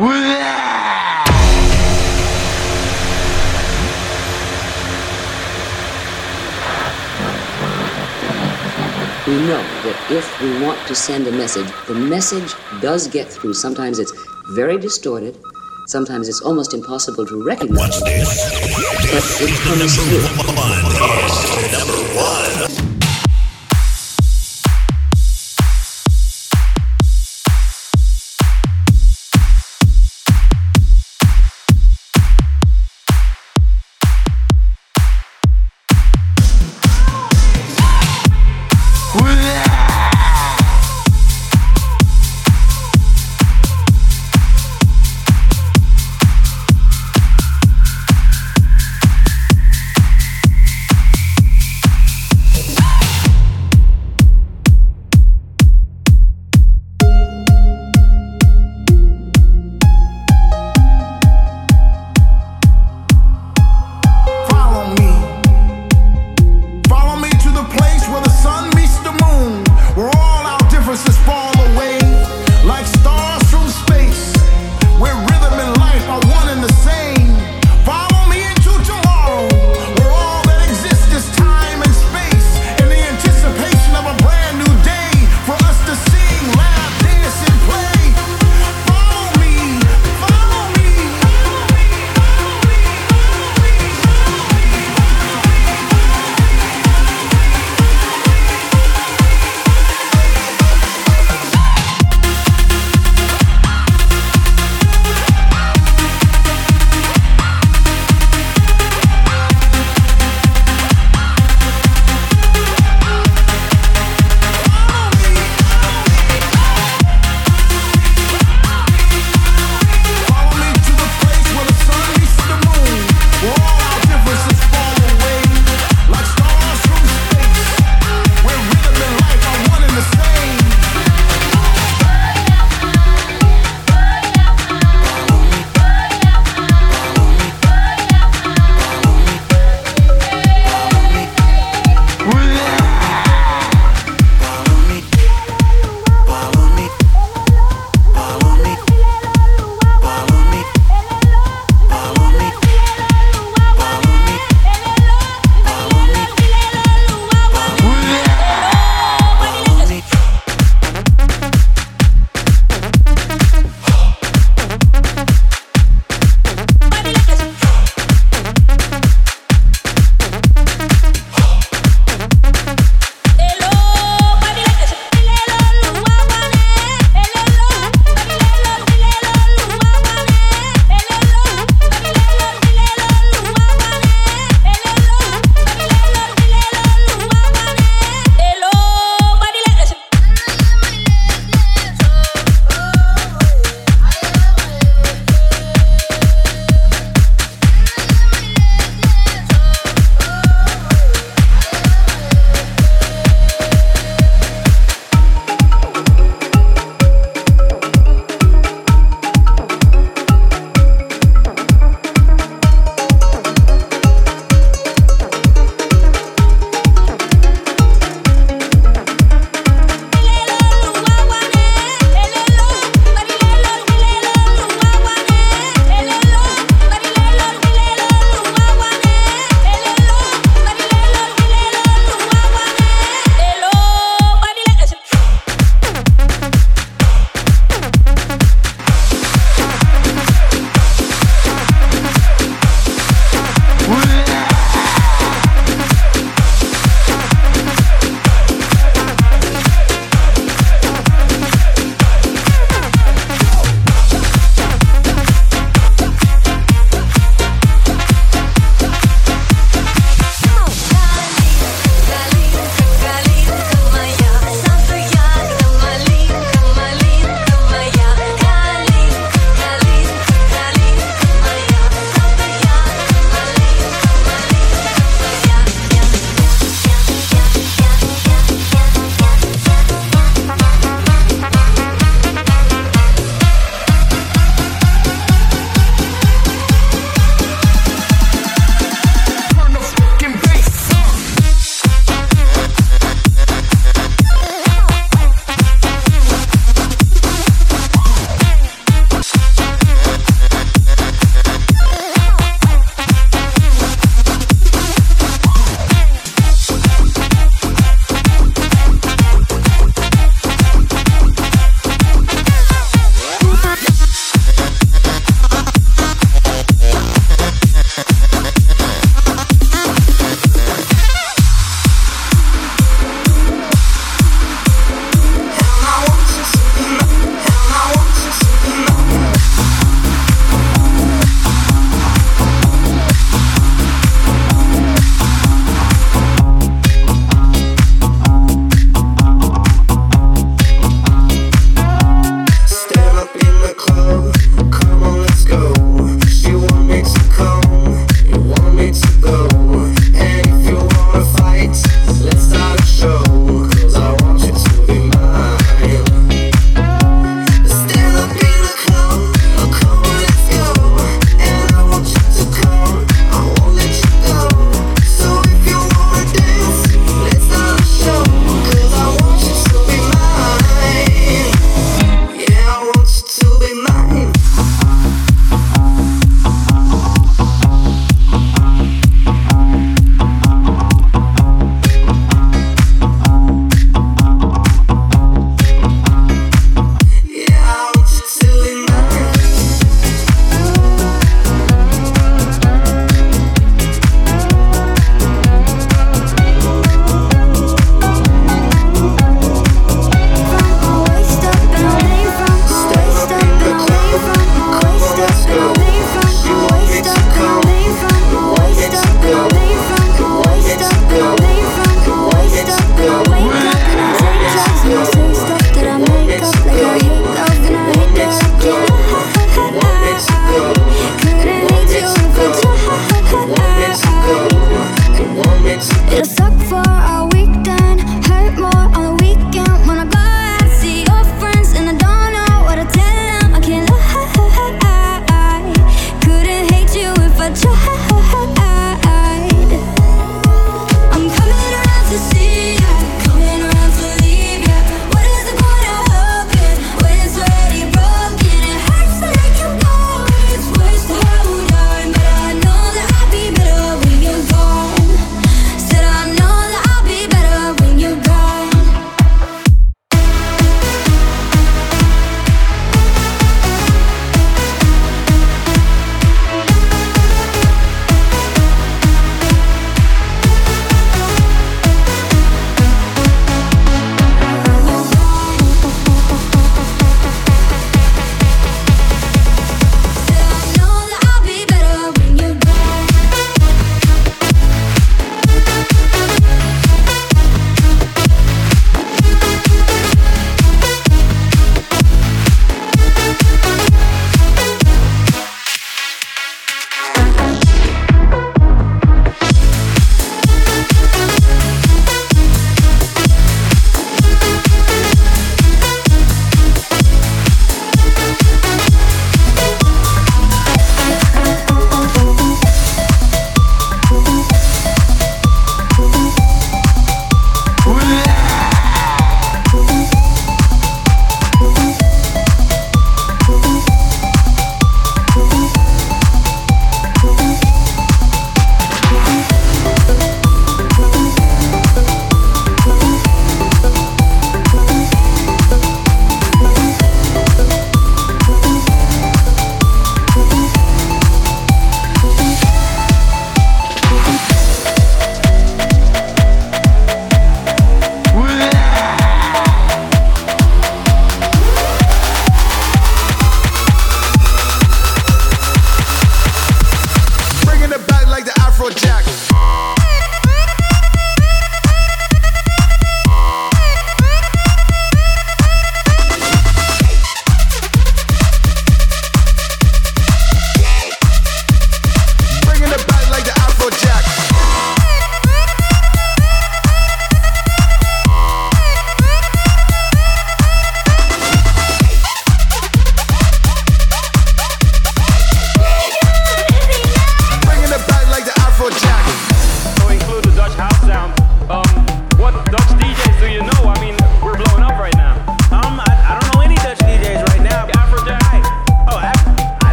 we know that if we want to send a message, the message does get through. Sometimes it's very distorted, sometimes it's almost impossible to recognize. But it comes through.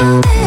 Bye.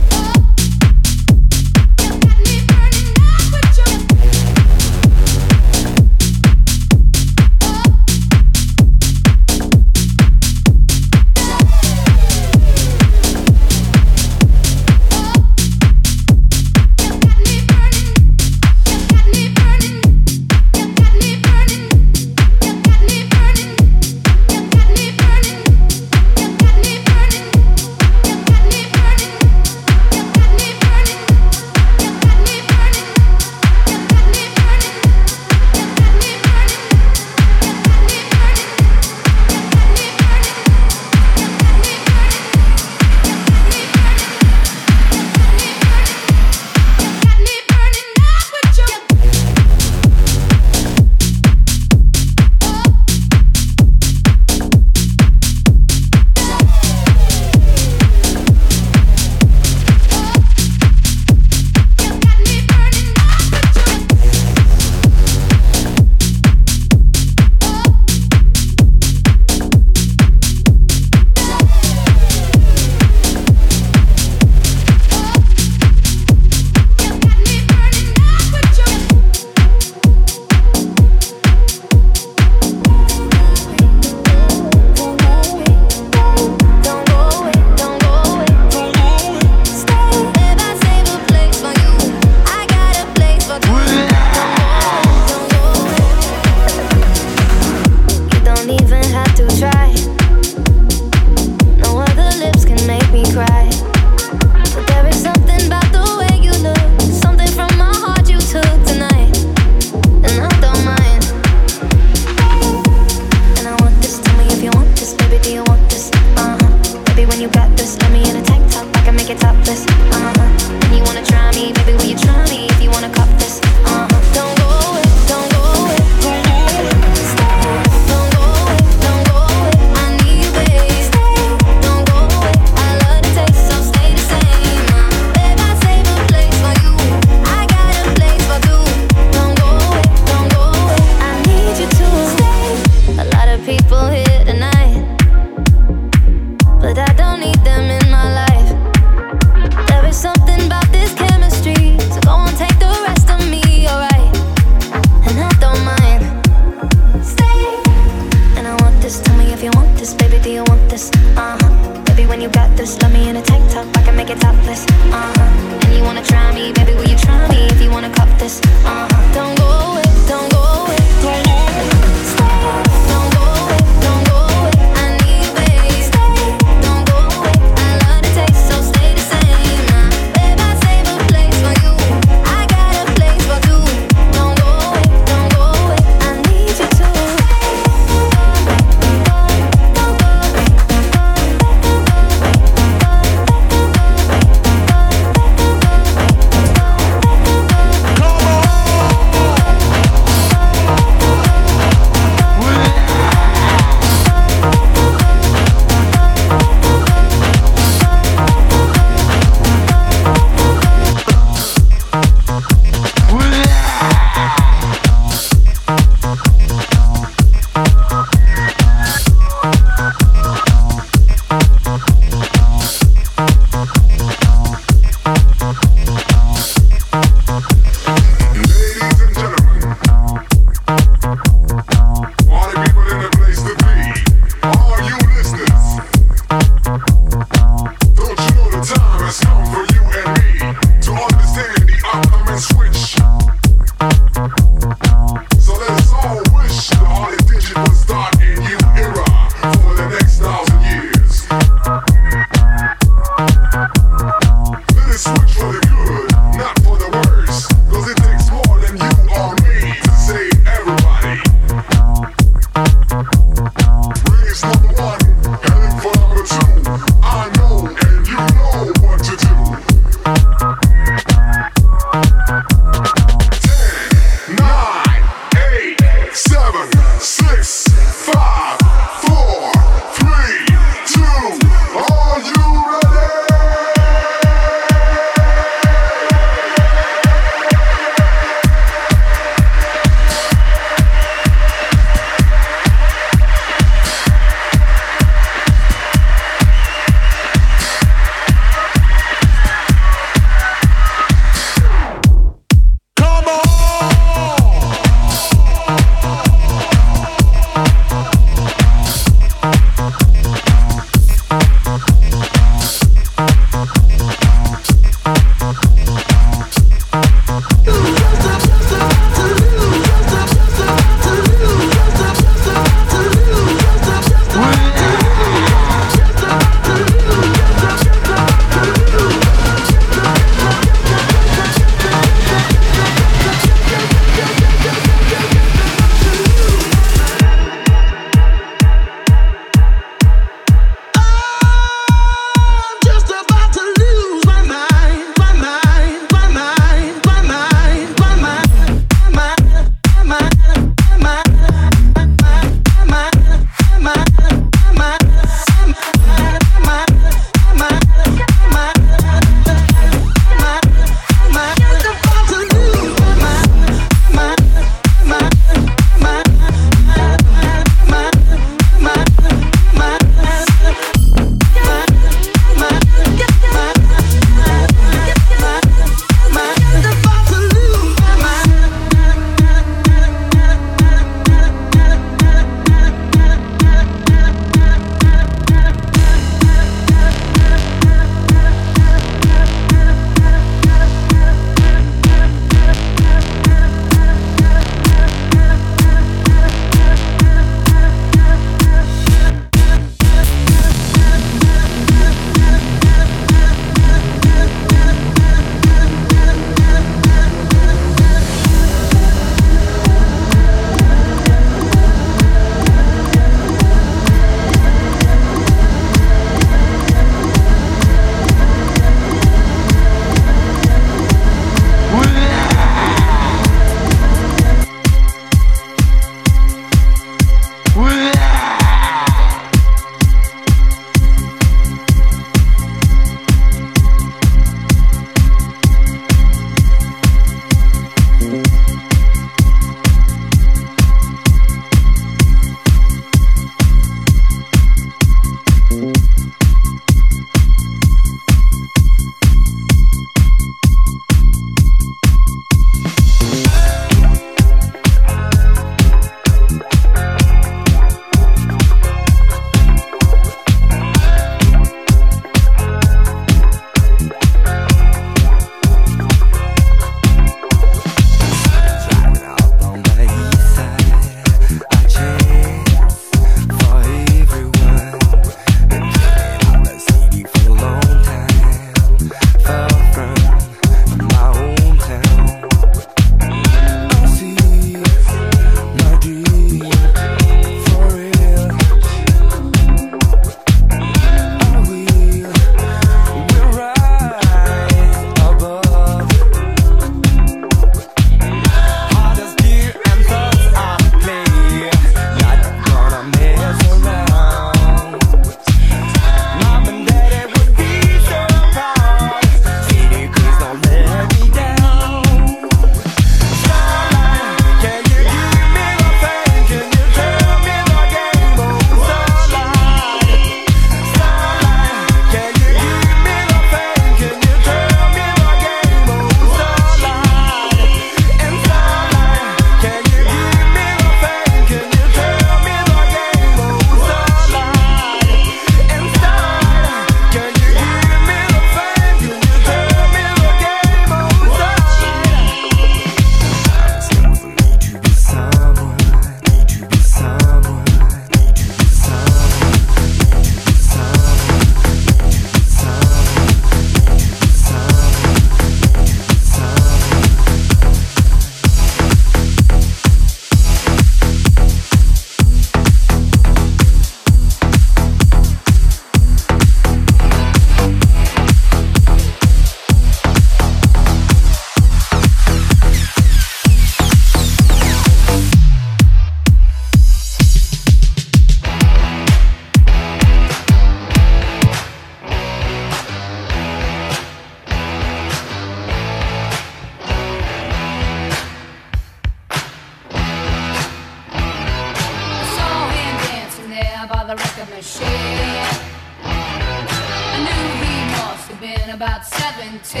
about 17.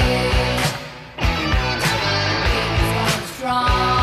He was strong.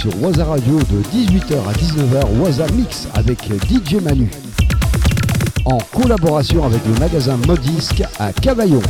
Sur Waza Radio de 18h à 19h, Waza Mix avec DJ Manu. En collaboration avec le magasin Modisque à Cavaillon.